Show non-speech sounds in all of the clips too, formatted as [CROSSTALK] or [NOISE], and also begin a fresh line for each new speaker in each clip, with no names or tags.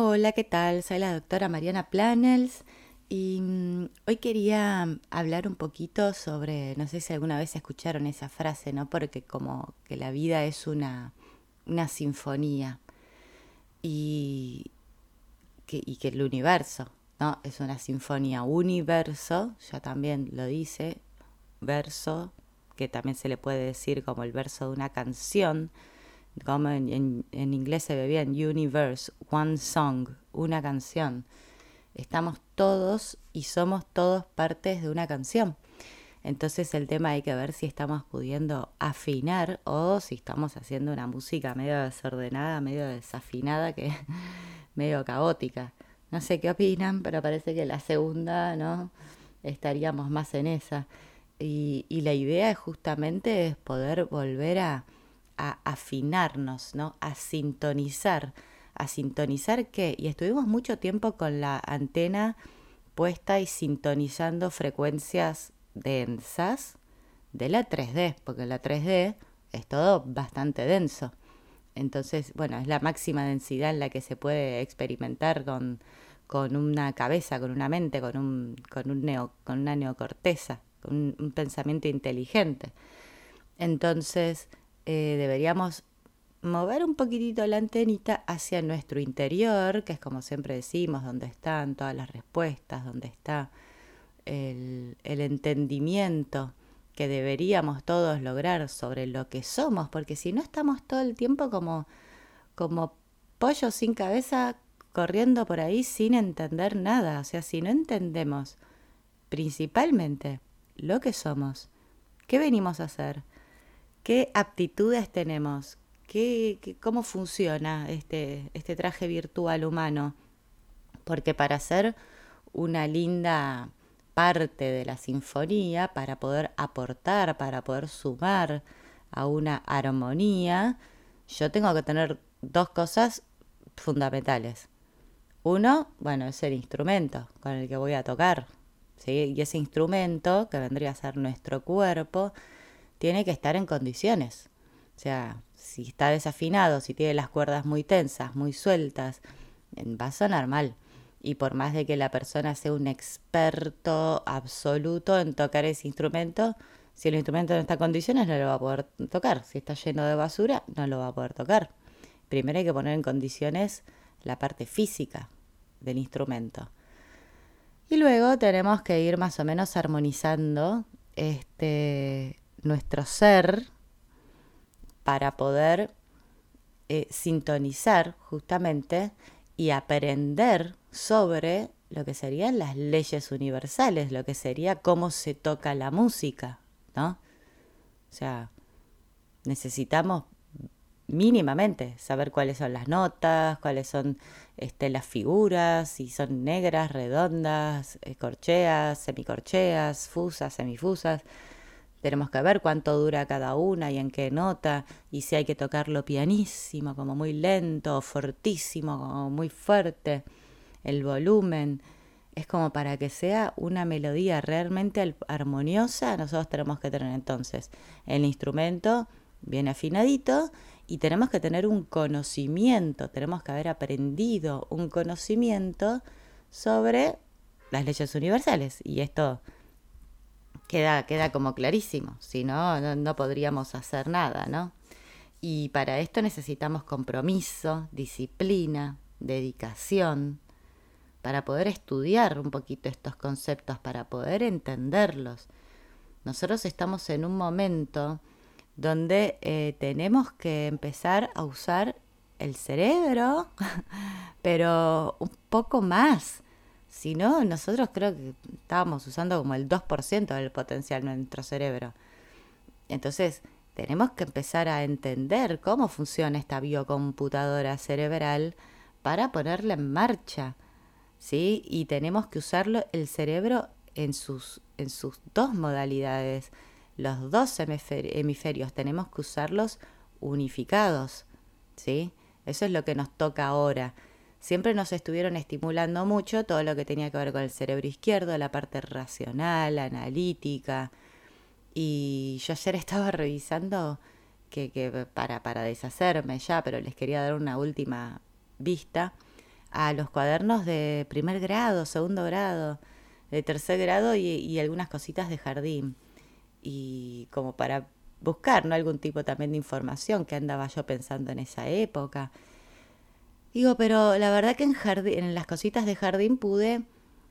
Hola, ¿qué tal? Soy la doctora Mariana Planels y mm, hoy quería hablar un poquito sobre, no sé si alguna vez escucharon esa frase, ¿no? Porque como que la vida es una, una sinfonía y que el universo, ¿no? Es una sinfonía, universo, ya también lo dice, verso, que también se le puede decir como el verso de una canción, como en, inglés se ve bien, universe, one song, una canción. Estamos todos y somos todos partes de una canción. Entonces el tema hay que ver si estamos pudiendo afinar o si estamos haciendo una música medio desordenada, medio desafinada, que [LAUGHS] medio caótica. No sé qué opinan, pero parece que la segunda, ¿no? Estaríamos más en esa. Y, y la idea es justamente es poder volver a, a afinarnos, ¿no? A sintonizar. ¿A sintonizar qué? Y estuvimos mucho tiempo con la antena puesta y sintonizando frecuencias densas de la 3D, porque la 3D es todo bastante denso. Entonces, bueno, es la máxima densidad en la que se puede experimentar con, con una cabeza, con una mente, con, un, con, un neo, con una neocorteza, con un pensamiento inteligente. Entonces, eh, deberíamos mover un poquitito la antenita hacia nuestro interior, que es como siempre decimos, donde están todas las respuestas, donde está el, el entendimiento que deberíamos todos lograr sobre lo que somos, porque si no estamos todo el tiempo como, como pollos sin cabeza corriendo por ahí sin entender nada, o sea, si no entendemos principalmente lo que somos, ¿qué venimos a hacer? ¿Qué aptitudes tenemos? ¿Qué, cómo funciona este, este traje virtual humano? Porque para ser una linda parte de la sinfonía, para poder aportar, para poder sumar a una armonía, yo tengo que tener dos cosas fundamentales. Uno, bueno, es el instrumento con el que voy a tocar, ¿sí? Y ese instrumento, que vendría a ser nuestro cuerpo, tiene que estar en condiciones. O sea, si está desafinado, si tiene las cuerdas muy tensas, muy sueltas, va a sonar mal. Y por más de que la persona sea un experto absoluto en tocar ese instrumento, si el instrumento no está en condiciones no lo va a poder tocar. Si está lleno de basura, no lo va a poder tocar. Primero hay que poner en condiciones la parte física del instrumento. Y luego tenemos que ir más o menos armonizando este, nuestro ser para poder eh, sintonizar justamente y aprender sobre lo que serían las leyes universales, lo que sería cómo se toca la música, ¿no? O sea, necesitamos mínimamente saber cuáles son las notas, cuáles son este, las figuras, si son negras, redondas, eh, corcheas, semicorcheas, fusas, semifusas. Tenemos que ver cuánto dura cada una y en qué nota, y si hay que tocarlo pianísimo, como muy lento, o fortísimo, como muy fuerte, el volumen. Es como para que sea una melodía realmente armoniosa, nosotros tenemos que tener entonces el instrumento bien afinadito y tenemos que tener un conocimiento, tenemos que haber aprendido un conocimiento sobre las leyes universales. Y esto queda, queda como clarísimo, si no, no, podríamos hacer nada, ¿no? Y para esto necesitamos compromiso, disciplina, dedicación, para poder estudiar un poquito estos conceptos, para poder entenderlos. Nosotros estamos en un momento donde eh, tenemos que empezar a usar el cerebro, [LAUGHS] pero un poco más. Si no, nosotros creo que estábamos usando como el 2% del potencial de nuestro cerebro. Entonces, tenemos que empezar a entender cómo funciona esta biocomputadora cerebral para ponerla en marcha. ¿Sí? Y tenemos que usarlo el cerebro en sus, en sus dos modalidades. Los dos hemisferios tenemos que usarlos unificados. ¿Sí? Eso es lo que nos toca ahora siempre nos estuvieron estimulando mucho todo lo que tenía que ver con el cerebro izquierdo, la parte racional, analítica. Y yo ayer estaba [LAUGHS] revisando que, para, para deshacerme ya, pero les quería dar una última vista. a los cuadernos de primer grado, segundo grado, de tercer grado y, algunas cositas de jardín. Y como para buscar ¿no? algún tipo también de información que andaba yo pensando en esa época. Digo, pero la verdad que en, jardín, en las cositas de jardín pude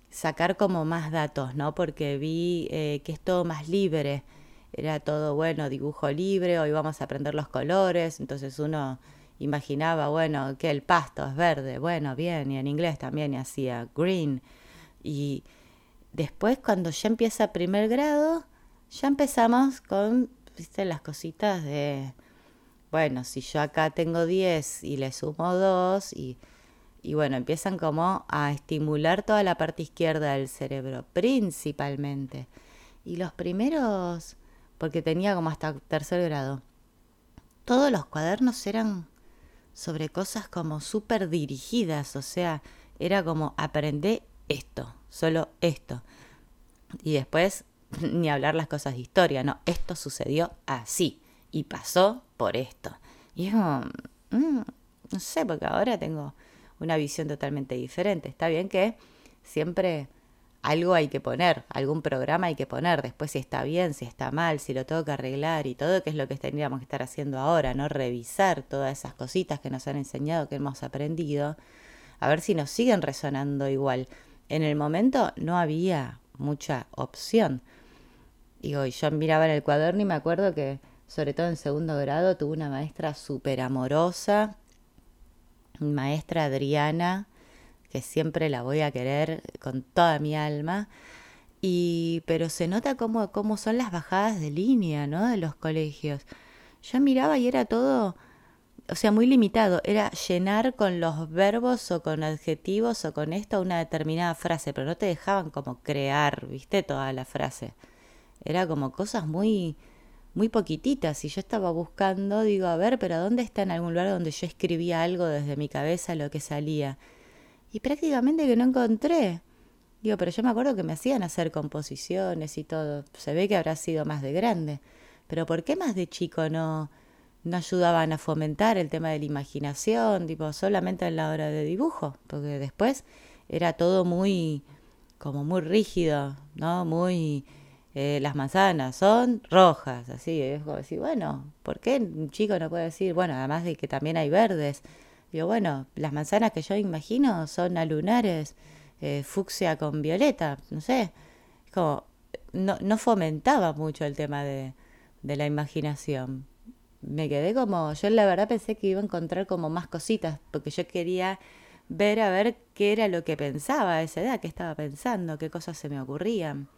sacar como más datos, ¿no? Porque vi eh, que es todo más libre. Era todo, bueno, dibujo libre, hoy vamos a aprender los colores, entonces uno imaginaba, bueno, que el pasto es verde, bueno, bien, y en inglés también hacía green. Y después cuando ya empieza primer grado, ya empezamos con, viste, las cositas de, bueno, si yo acá tengo 10 y le sumo 2 y, y bueno, empiezan como a estimular toda la parte izquierda del cerebro, principalmente. Y los primeros, porque tenía como hasta tercer grado, todos los cuadernos eran sobre cosas como súper dirigidas, o sea, era como aprender esto, solo esto. Y después [LAUGHS] ni hablar las cosas de historia, no, esto sucedió así y pasó por esto. Y es como, mm, no sé, porque ahora tengo una visión totalmente diferente. Está bien que siempre algo hay que poner, algún programa hay que poner, después si está bien, si está mal, si lo tengo que arreglar y todo, que es lo que tendríamos que estar haciendo ahora, ¿no? Revisar todas esas cositas que nos han enseñado, que hemos aprendido, a ver si nos siguen resonando igual. En el momento no había mucha opción. Digo, y yo miraba en el cuaderno y me acuerdo que, sobre todo en segundo grado, tuve una maestra súper amorosa, maestra Adriana, que siempre la voy a querer con toda mi alma. Y, pero se nota cómo, cómo son las bajadas de línea, ¿no? De los colegios. Yo miraba y era todo, o sea, muy limitado. Era llenar con los verbos o con adjetivos o con esto una determinada frase, pero no te dejaban como crear, ¿viste? Toda la frase. Era como cosas muy, muy poquititas. Y yo estaba buscando, digo, a ver, pero ¿dónde está en algún lugar donde yo escribía algo desde mi cabeza lo que salía? y prácticamente que no encontré. Digo, pero yo me acuerdo que me hacían hacer composiciones y todo. Se ve que habrá sido más de grande. Pero ¿por qué más de chico no, no ayudaban a fomentar el tema de la imaginación, tipo, solamente en la hora de dibujo? Porque después era todo muy, como muy rígido, ¿no? Muy, eh, las manzanas son rojas, así, es como decir, bueno, ¿por qué un chico no puede decir, bueno, además de que también hay verdes? Digo, bueno, las manzanas que yo imagino son alunares, eh, fucsia con violeta, no sé. Como, no, no fomentaba mucho el tema de, de la imaginación. Me quedé como, yo la verdad pensé que iba a encontrar como más cositas, porque yo quería ver a ver qué era lo que pensaba a esa edad, qué estaba pensando, qué cosas se me ocurrían.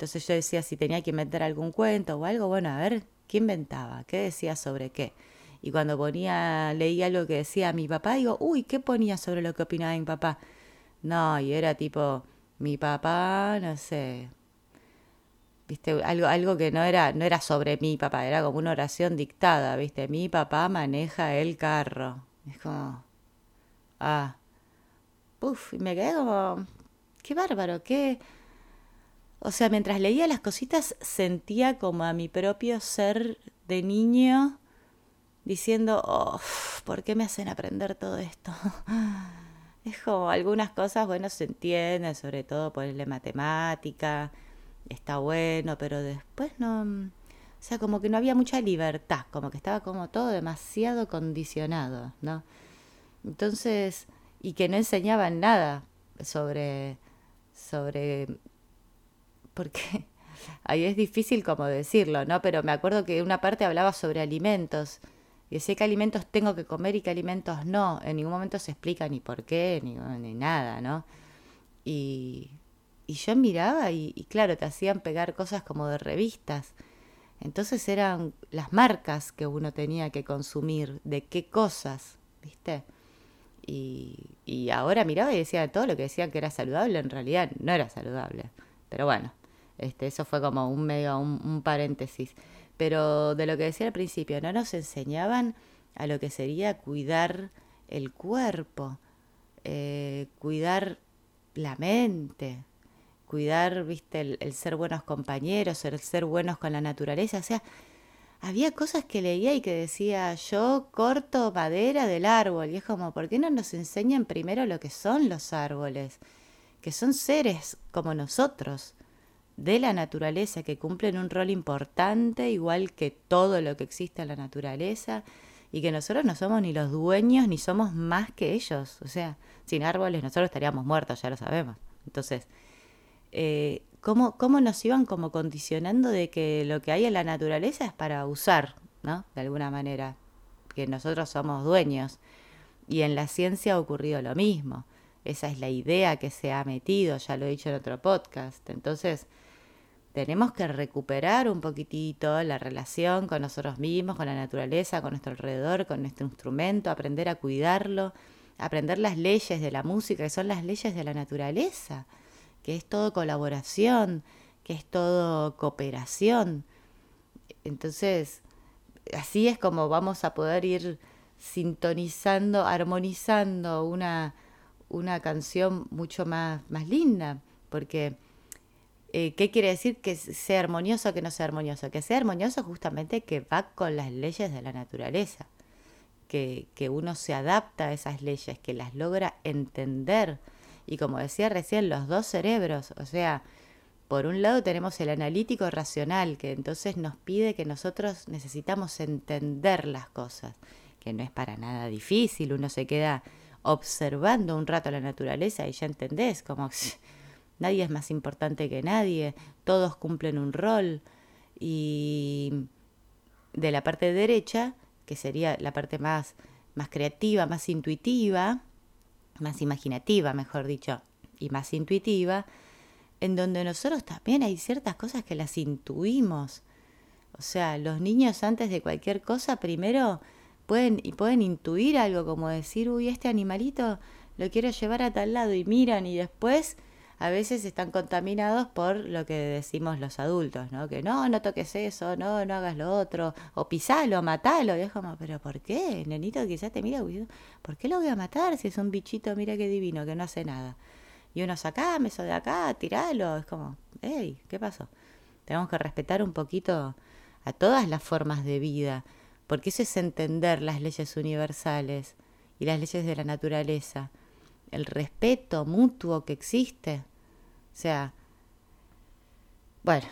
Entonces yo decía si tenía que inventar algún cuento o algo, bueno, a ver, ¿qué inventaba? ¿Qué decía sobre qué? Y cuando ponía, leía lo que decía mi papá, digo, uy, ¿qué ponía sobre lo que opinaba mi papá? No, y era tipo, mi papá, no sé, viste, algo, algo que no era, no era sobre mi papá, era como una oración dictada, viste, mi papá maneja el carro. Es como, ah, uff, y me quedé como, qué bárbaro, qué... O sea, mientras leía las cositas sentía como a mi propio ser de niño diciendo, oh, ¿por qué me hacen aprender todo esto? [LAUGHS] Es como algunas cosas, bueno, se entienden, sobre todo ponerle matemática, está bueno, pero después no, o sea, como que no había mucha libertad, como que estaba como todo demasiado condicionado, ¿no? Entonces, y que no enseñaban nada sobre, sobre, porque [LAUGHS] ahí es difícil como decirlo, ¿no? Pero me acuerdo que una parte hablaba sobre alimentos y sé qué alimentos tengo que comer y qué alimentos no. En ningún momento se explica ni por qué, ni, ni nada, ¿no? Y, y yo miraba y, y, claro, te hacían pegar cosas como de revistas. Entonces eran las marcas que uno tenía que consumir, de qué cosas, ¿viste? Y, y ahora miraba y decía todo lo que decían que era saludable, en realidad no era saludable. Pero bueno, este, eso fue como un medio, un, paréntesis. Pero de lo que decía al principio, no nos enseñaban a lo que sería cuidar el cuerpo, eh, cuidar la mente, cuidar, viste, el, ser buenos compañeros, el ser buenos con la naturaleza. O sea, había cosas que leía y que decía, yo corto madera del árbol. Y es como, ¿por qué no nos enseñan primero lo que son los árboles? Que son seres como nosotros, de la naturaleza, que cumplen un rol importante, igual que todo lo que existe en la naturaleza, y que nosotros no somos ni los dueños ni somos más que ellos. O sea, sin árboles nosotros estaríamos muertos, ya lo sabemos. Entonces, eh, ¿cómo, ¿cómo, nos iban como condicionando de que lo que hay en la naturaleza es para usar, ¿no? De alguna manera, que nosotros somos dueños. Y en la ciencia ha ocurrido lo mismo. Esa es la idea que se ha metido, ya lo he dicho en otro podcast. Entonces, tenemos que recuperar un poquitito la relación con nosotros mismos, con la naturaleza, con nuestro alrededor, con nuestro instrumento, aprender a cuidarlo, aprender las leyes de la música, que son las leyes de la naturaleza que es todo colaboración, que es todo cooperación. Entonces, así es como vamos a poder ir sintonizando, armonizando una, una canción mucho más, más linda, porque eh, ¿qué quiere decir que sea armonioso o que no sea armonioso? Que sea armonioso justamente que va con las leyes de la naturaleza, que, que uno se adapta a esas leyes, que las logra entender, y como decía recién, los dos cerebros, o sea, por un lado tenemos el analítico racional, que entonces nos pide que nosotros necesitamos entender las cosas, que no es para nada difícil, uno se queda observando un rato la naturaleza y ya entendés, como [LAUGHS] nadie es más importante que nadie, todos cumplen un rol y de la parte derecha, que sería la parte más, más creativa, más intuitiva, más imaginativa, mejor dicho, y más intuitiva, en donde nosotros también hay ciertas cosas que las intuimos. O sea, los niños antes de cualquier cosa primero pueden, y pueden intuir algo como decir, uy, este animalito lo quiero llevar a tal lado y miran y después a veces están contaminados por lo que decimos los adultos, ¿no? Que no, no toques eso, no, no hagas lo otro, o pisalo, matalo. Y es como, pero ¿por qué? nenito quizás te mira, ¿por qué lo voy a matar si es un bichito, mira qué divino, que no hace nada? Y uno saca, eso de acá, tiralo. Es como, hey, ¿qué pasó? Tenemos que respetar un poquito a todas las formas de vida, porque eso es entender las leyes universales y las leyes de la naturaleza, el respeto mutuo que existe o sea, bueno,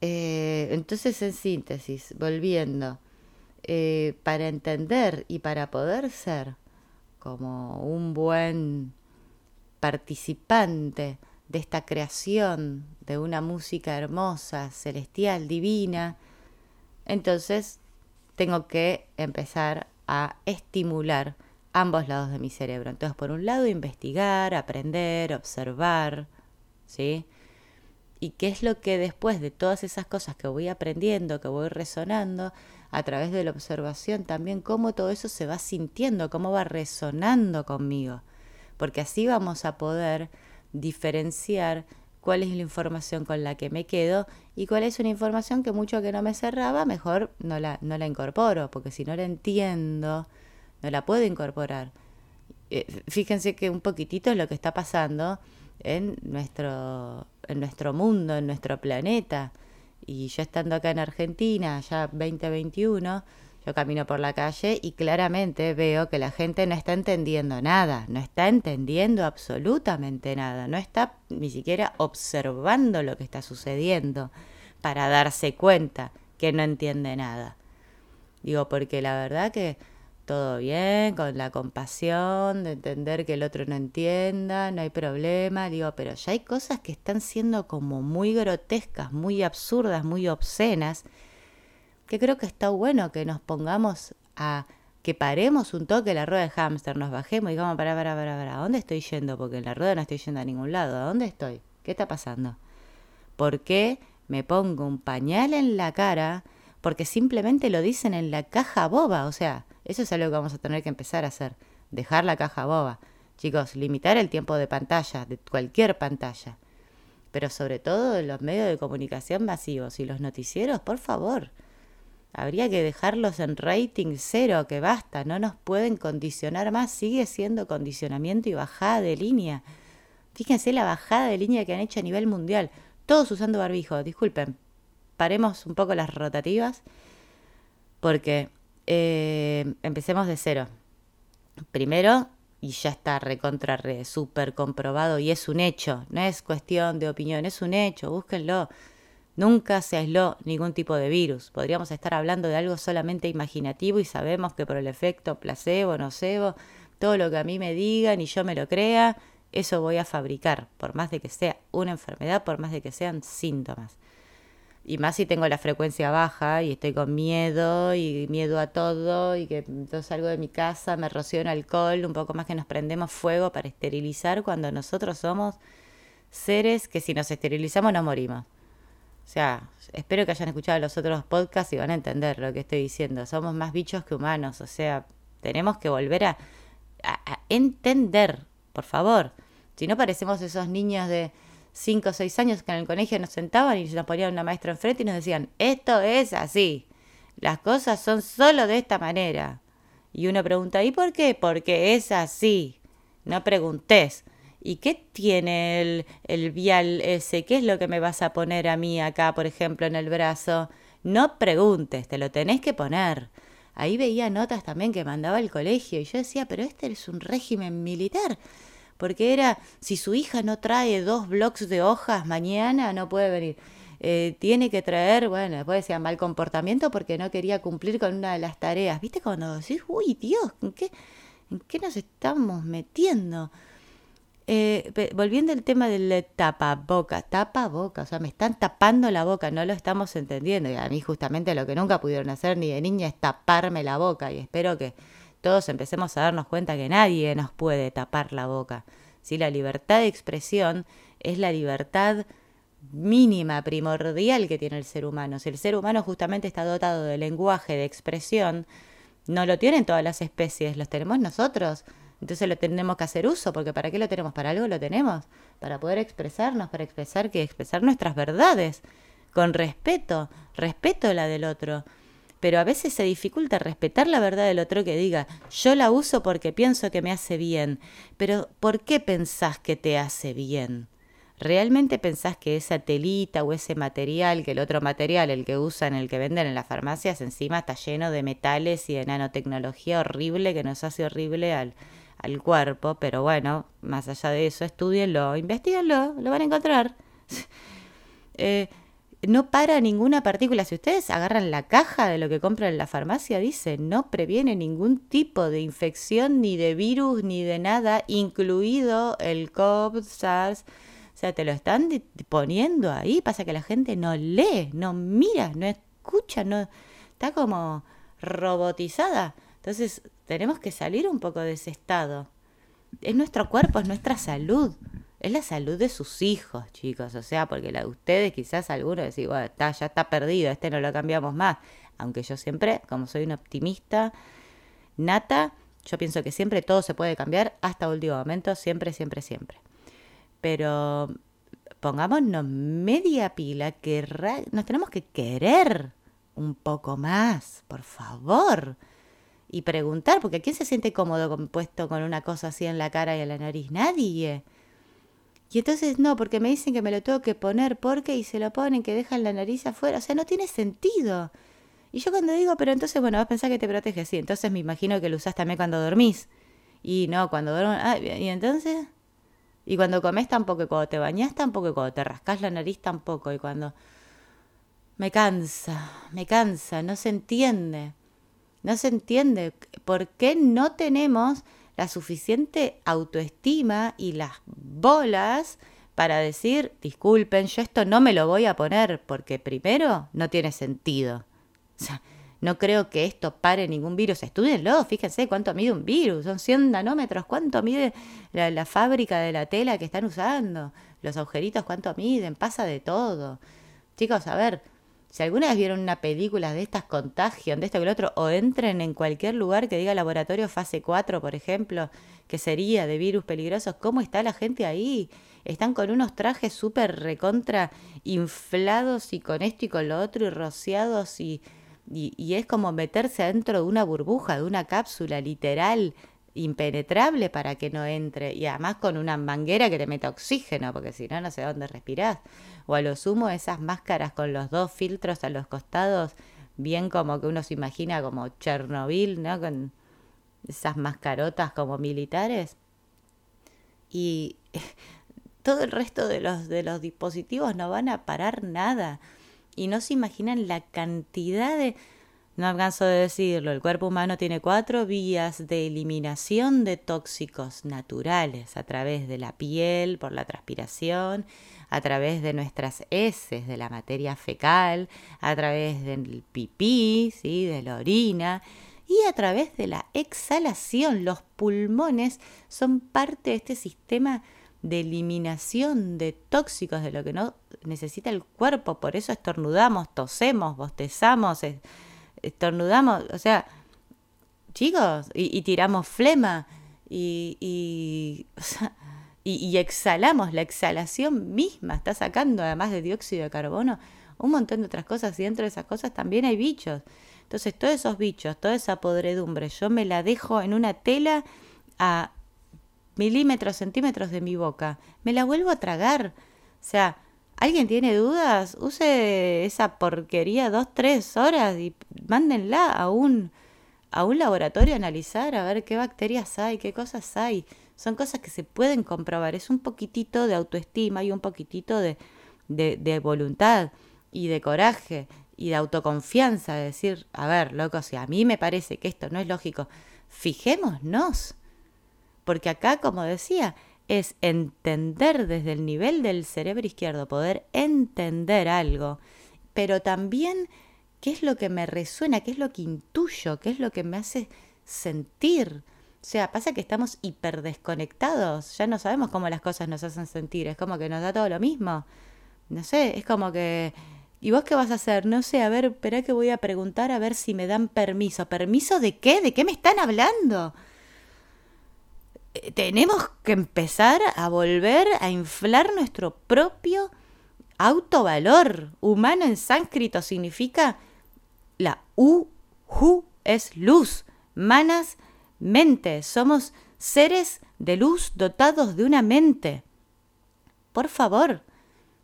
eh, entonces en síntesis, volviendo, eh, para entender y para poder ser como un buen participante de esta creación de una música hermosa, celestial, divina, entonces tengo que empezar a estimular ambos lados de mi cerebro. Entonces, por un lado, investigar, aprender, observar, ¿sí? Y qué es lo que después de todas esas cosas que voy aprendiendo, que voy resonando, a través de la observación también, cómo todo eso se va sintiendo, cómo va resonando conmigo. Porque así vamos a poder diferenciar cuál es la información con la que me quedo y cuál es una información que mucho que no me cerraba, mejor no la, no la incorporo, porque si no la entiendo, no la puedo incorporar. Eh, fíjense que un poquitito es lo que está pasando en nuestro, en nuestro mundo, en nuestro planeta. Y yo estando acá en Argentina, ya 2021, yo camino por la calle y claramente veo que la gente no está entendiendo nada, no está entendiendo absolutamente nada, no está ni siquiera observando lo que está sucediendo para darse cuenta que no entiende nada. Digo, porque la verdad que todo bien, con la compasión, de entender que el otro no entienda, no hay problema, digo, pero ya hay cosas que están siendo como muy grotescas, muy absurdas, muy obscenas, que creo que está bueno que nos pongamos a que paremos un toque la rueda de hámster, nos bajemos y digamos, para, para, para, para, ¿a dónde estoy yendo? Porque en la rueda no estoy yendo a ningún lado, ¿a dónde estoy? ¿Qué está pasando? ¿Por qué me pongo un pañal en la cara? Porque simplemente lo dicen en la caja boba, o sea, eso es algo que vamos a tener que empezar a hacer, dejar la caja boba. Chicos, limitar el tiempo de pantalla, de cualquier pantalla. Pero sobre todo de los medios de comunicación masivos y los noticieros, por favor. Habría que dejarlos en rating cero, que basta, no nos pueden condicionar más, sigue siendo condicionamiento y bajada de línea. Fíjense la bajada de línea que han hecho a nivel mundial, todos usando barbijo, disculpen, paremos un poco las rotativas Porque eh, empecemos de cero. Primero, y ya está recontra re, súper comprobado y es un hecho, no es cuestión de opinión, es un hecho, búsquenlo. Nunca se aisló ningún tipo de virus. Podríamos estar hablando de algo solamente imaginativo y sabemos que por el efecto placebo, nocebo, todo lo que a mí me digan y yo me lo crea, eso voy a fabricar, por más de que sea una enfermedad, por más de que sean síntomas. Y más si tengo la frecuencia baja y estoy con miedo y miedo a todo y que entonces salgo de mi casa, me rocío en alcohol, un poco más que nos prendemos fuego para esterilizar cuando nosotros somos seres que si nos esterilizamos nos morimos. O sea, espero que hayan escuchado los otros podcasts y van a entender lo que estoy diciendo. Somos más bichos que humanos. O sea, tenemos que volver a entender, por favor. Si no parecemos esos niños de cinco o seis años que en el colegio nos sentaban y nos ponían una maestra enfrente y nos decían, esto es así, las cosas son solo de esta manera. Y uno pregunta, ¿y por qué? Porque es así. No preguntes. ¿Y qué tiene el, el vial ese? ¿Qué es lo que me vas a poner a mí acá, por ejemplo, en el brazo? No preguntes, te lo tenés que poner. Ahí veía notas también que mandaba el colegio y yo decía, pero este es un régimen militar porque era, si su hija no trae dos blocs de hojas mañana, no puede venir. Eh, tiene que traer, bueno, después decía mal comportamiento porque no quería cumplir con una de las tareas. ¿Viste cuando decís, uy, Dios, ¿en qué, en qué nos estamos metiendo? Eh, volviendo al tema del tapaboca, tapaboca, o sea, me están tapando la boca, no lo estamos entendiendo. Y a mí justamente lo que nunca pudieron hacer ni de niña es taparme la boca y espero que todos empecemos a darnos cuenta que nadie nos puede tapar la boca. Si La libertad de expresión es la libertad mínima, primordial que tiene el ser humano. Si el ser humano justamente está dotado de lenguaje, de expresión, no lo tienen todas las especies, los tenemos nosotros. Entonces lo tenemos que hacer uso, porque ¿para qué lo tenemos? Para algo lo tenemos, para poder expresarnos, para expresar que expresar nuestras verdades, con respeto, respeto la del otro pero a veces se dificulta respetar la verdad del otro que diga, yo la uso porque pienso que me hace bien, pero ¿por qué pensás que te hace bien? ¿Realmente pensás que esa telita o ese material, que el otro material, el que usan, el que venden en las farmacias, encima está lleno de metales y de nanotecnología horrible que nos hace horrible al, al cuerpo? Pero bueno, más allá de eso, estudienlo, investiguenlo, lo van a encontrar. [LAUGHS] eh, no para ninguna partícula. Si ustedes agarran la caja de lo que compran en la farmacia, dice, no previene ningún tipo de infección, ni de virus, ni de nada, incluido el COVID, SARS. O sea, te lo están poniendo ahí. Pasa que la gente no lee, no mira, no escucha, no está como robotizada. Entonces, tenemos que salir un poco de ese estado. Es nuestro cuerpo, es nuestra salud es la salud de sus hijos, chicos. O sea, porque la de ustedes quizás algunos decís, bueno, está, ya está perdido, este no lo cambiamos más. Aunque yo siempre, como soy un optimista nata, yo pienso que siempre todo se puede cambiar hasta último momento, siempre, siempre, siempre. Pero pongámonos media pila, que nos tenemos que querer un poco más, por favor. Y preguntar, porque ¿quién se siente cómodo puesto con una cosa así en la cara y en la nariz? Nadie. Y entonces no, porque me dicen que me lo tengo que poner porque y se lo ponen, que dejan la nariz afuera. O sea, no tiene sentido. Y yo cuando digo, pero entonces, bueno, vas a pensar que te protege, sí. Entonces me imagino que lo usás también cuando dormís. Y no, cuando duermo. Ah, y entonces. Y cuando comes tampoco, y cuando te bañas tampoco, y cuando te rascas la nariz tampoco. Y cuando. Me cansa, me cansa, no se entiende. No se entiende. ¿Por qué no tenemos la suficiente autoestima y las bolas para decir, disculpen, yo esto no me lo voy a poner porque primero no tiene sentido. O sea, no creo que esto pare ningún virus. Estudienlo, fíjense cuánto mide un virus. Son 100 nanómetros. ¿Cuánto mide la, la, fábrica de la tela que están usando? Los agujeritos, ¿cuánto miden? Pasa de todo. Chicos, a ver, si alguna vez vieron una película de estas contagion, de esto que el otro, o entren en cualquier lugar que diga laboratorio fase 4, por ejemplo, que sería de virus peligrosos, ¿cómo está la gente ahí? Están con unos trajes súper recontra inflados y con esto y con lo otro y rociados y, y, y es como meterse adentro de una burbuja, de una cápsula literal impenetrable para que no entre y además con una manguera que te meta oxígeno porque si no no sé dónde respirás o a lo sumo esas máscaras con los dos filtros a los costados bien como que uno se imagina como Chernobyl, ¿no? Con esas mascarotas como militares. Y [LAUGHS] todo el resto de los, de los dispositivos no van a parar nada. Y no se imaginan la cantidad de... No alcanzo de decirlo, el cuerpo humano tiene cuatro vías de eliminación de tóxicos naturales a través de la piel, por la transpiración, a través de nuestras heces, de la materia fecal, a través del pipí, ¿sí? de la orina y a través de la exhalación. Los pulmones son parte de este sistema de eliminación de tóxicos de lo que no necesita el cuerpo. Por eso estornudamos, tosemos, bostezamos, estornudamos, o sea, chicos, y, tiramos flema y, y, y, exhalamos. La exhalación misma está sacando, además de dióxido de carbono, un montón de otras cosas y dentro de esas cosas también hay bichos. Entonces, todos esos bichos, toda esa podredumbre, yo me la dejo en una tela a milímetros, centímetros de mi boca. Me la vuelvo a tragar. O sea, ¿alguien tiene dudas? Use esa porquería dos, tres horas y mándenla a un, a un laboratorio a analizar, a ver qué bacterias hay, qué cosas hay. Son cosas que se pueden comprobar. Es un poquitito de autoestima y un poquitito de, de, voluntad y de coraje y de autoconfianza, de decir, a ver, loco, si a mí me parece que esto no es lógico, fijémonos. Porque acá, como decía, es entender desde el nivel del cerebro izquierdo, poder entender algo, pero también qué es lo que me resuena, qué es lo que intuyo, qué es lo que me hace sentir. O sea, pasa que estamos hiperdesconectados, ya no sabemos cómo las cosas nos hacen sentir, es como que nos da todo lo mismo. No sé, es como que ¿Y vos qué vas a hacer? No sé, a ver, espera que voy a preguntar a ver si me dan permiso. ¿Permiso de qué? ¿De qué me están hablando? Tenemos que empezar a volver a inflar nuestro propio autovalor. Humano en sánscrito significa la U, Hu es luz, manas, mente. Somos seres de luz dotados de una mente. Por favor.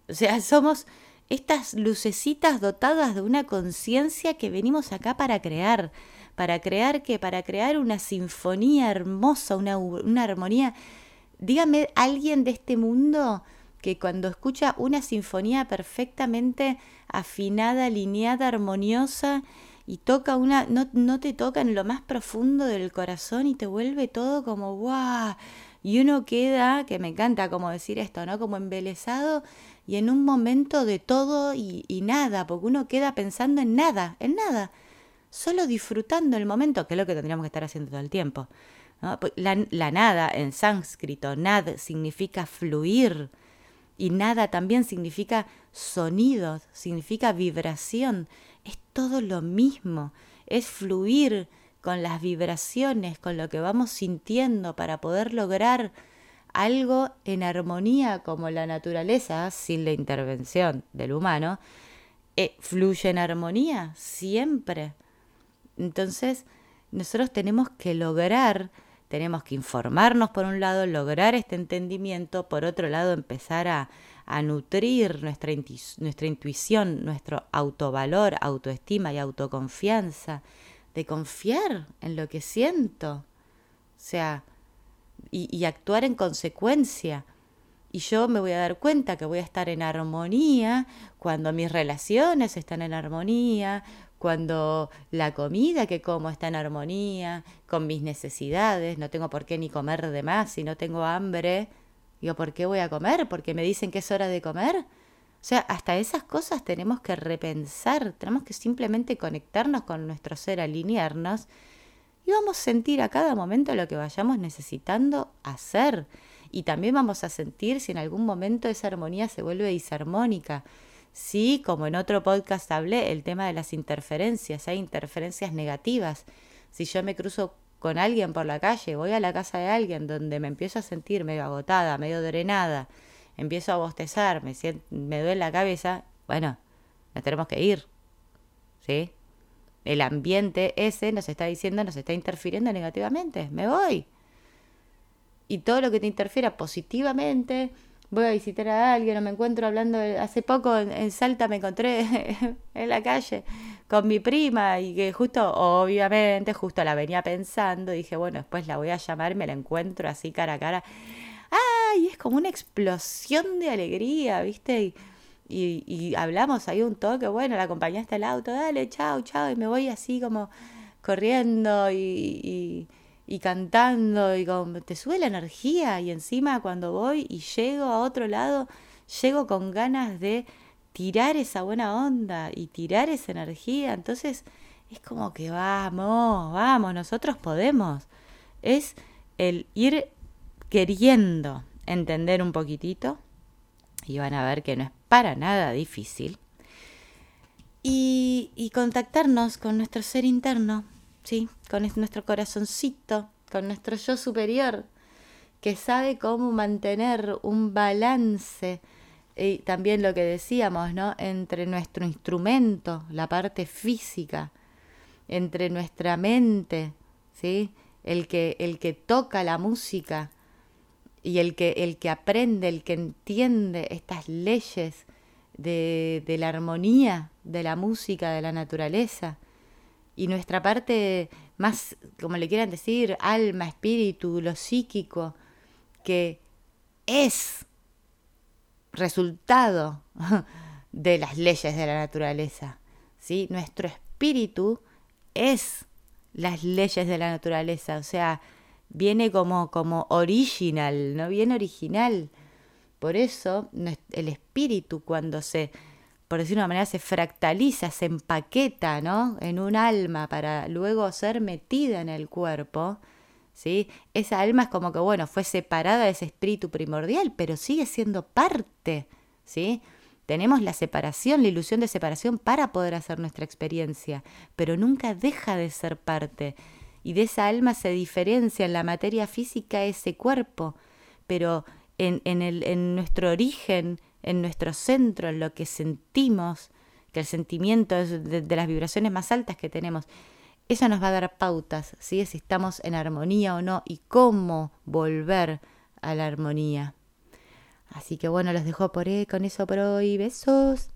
O sea, somos estas lucecitas dotadas de una conciencia que venimos acá para crear. ¿Para crear qué? Para crear una sinfonía hermosa, una, una armonía. Dígame alguien de este mundo que cuando escucha una sinfonía perfectamente afinada, alineada, armoniosa, y toca una, no, no, te toca en lo más profundo del corazón y te vuelve todo como ¡guau! Y uno queda, que me encanta como decir esto, ¿no? Como embelesado y en un momento de todo y, nada, porque uno queda pensando en nada, en nada, solo disfrutando el momento, que es lo que tendríamos que estar haciendo todo el tiempo. Pues, la, nada en sánscrito, nad significa fluir y nada también significa sonido, significa vibración, es todo lo mismo, es fluir con las vibraciones, con lo que vamos sintiendo para poder lograr algo en armonía como la naturaleza, sin la intervención del humano, eh, fluye en armonía siempre. Entonces, nosotros tenemos que lograr, tenemos que informarnos por un lado, lograr este entendimiento, por otro lado, empezar a, a nutrir nuestra, nuestra intuición, nuestro autovalor, autoestima y autoconfianza, de confiar en lo que siento. O sea, y, actuar en consecuencia. Y yo me voy a dar cuenta que voy a estar en armonía cuando mis relaciones están en armonía, cuando la comida que como está en armonía con mis necesidades, no tengo por qué ni comer de más si no tengo hambre. Digo, ¿por qué voy a comer? ¿Porque me dicen que es hora de comer? O sea, hasta esas cosas tenemos que repensar, tenemos que simplemente conectarnos con nuestro ser, alinearnos y vamos a sentir a cada momento lo que vayamos necesitando hacer. Y también vamos a sentir si en algún momento esa armonía se vuelve disarmónica. Sí, como en otro podcast hablé, el tema de las interferencias, hay interferencias negativas. Si yo me cruzo con alguien por la calle, voy a la casa de alguien donde me empiezo a sentir medio agotada, medio drenada, empiezo a bostezar, me, me duele la cabeza, bueno, nos tenemos que ir. ¿Sí? el ambiente ese nos está diciendo, nos está interfiriendo negativamente. Me voy. Y todo lo que te interfiera positivamente, voy a visitar a alguien o me encuentro hablando, hace poco en, Salta me encontré [LAUGHS] en la calle con mi prima y que justo, obviamente, justo la venía pensando, dije, bueno, después la voy a llamar, me la encuentro así cara a cara. ¡Ay! Es como una explosión de alegría, ¿viste? Y, y, hablamos ahí un toque, bueno, la acompañaste al auto, dale, chao, chao, y me voy así como corriendo y, y, cantando, y como, te sube la energía, y encima cuando voy y llego a otro lado, llego con ganas de tirar esa buena onda y tirar esa energía. Entonces es como que vamos, vamos, nosotros podemos. Es el ir queriendo entender un poquitito y van a ver que no es para nada difícil. Y, y contactarnos con nuestro ser interno, ¿sí? con nuestro corazoncito, con nuestro yo superior, que sabe cómo mantener un balance y también lo que decíamos, ¿no? Entre nuestro instrumento, la parte física, entre nuestra mente, ¿sí? El que, el que toca la música y el que, el que aprende, el que entiende estas leyes de, de la armonía de la música, de la naturaleza. Y nuestra parte más, como le quieran decir, alma, espíritu, lo psíquico, que es resultado [LAUGHS] de las leyes de la naturaleza. ¿sí? Nuestro espíritu es las leyes de la naturaleza, o sea, viene como, como original, no viene original. Por eso el espíritu cuando se, por decirlo de una manera, se fractaliza, se empaqueta ¿no? en un alma para luego ser metida en el cuerpo, ¿sí? Esa alma es como que, bueno, fue separada de ese espíritu primordial, pero sigue siendo parte, ¿sí? Tenemos la separación, la ilusión de separación para poder hacer nuestra experiencia, pero nunca deja de ser parte. Y de esa alma se diferencia en la materia física ese cuerpo, pero en, en, el, en nuestro origen, en nuestro centro, en lo que sentimos, que el sentimiento es de las vibraciones más altas que tenemos, eso nos va a dar pautas, ¿sí? si estamos en armonía o no y cómo volver a la armonía. Así que bueno, los dejo por ahí, con eso por hoy. Besos.